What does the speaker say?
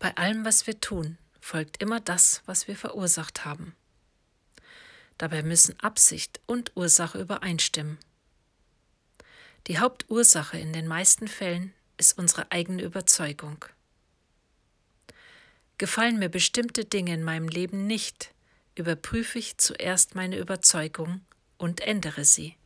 Bei allem, was wir tun, folgt immer das, was wir verursacht haben. Dabei müssen Absicht und Ursache übereinstimmen. Die Hauptursache in den meisten Fällen ist unsere eigene Überzeugung. Gefallen mir bestimmte Dinge in meinem Leben nicht, überprüfe ich zuerst meine Überzeugung und ändere sie.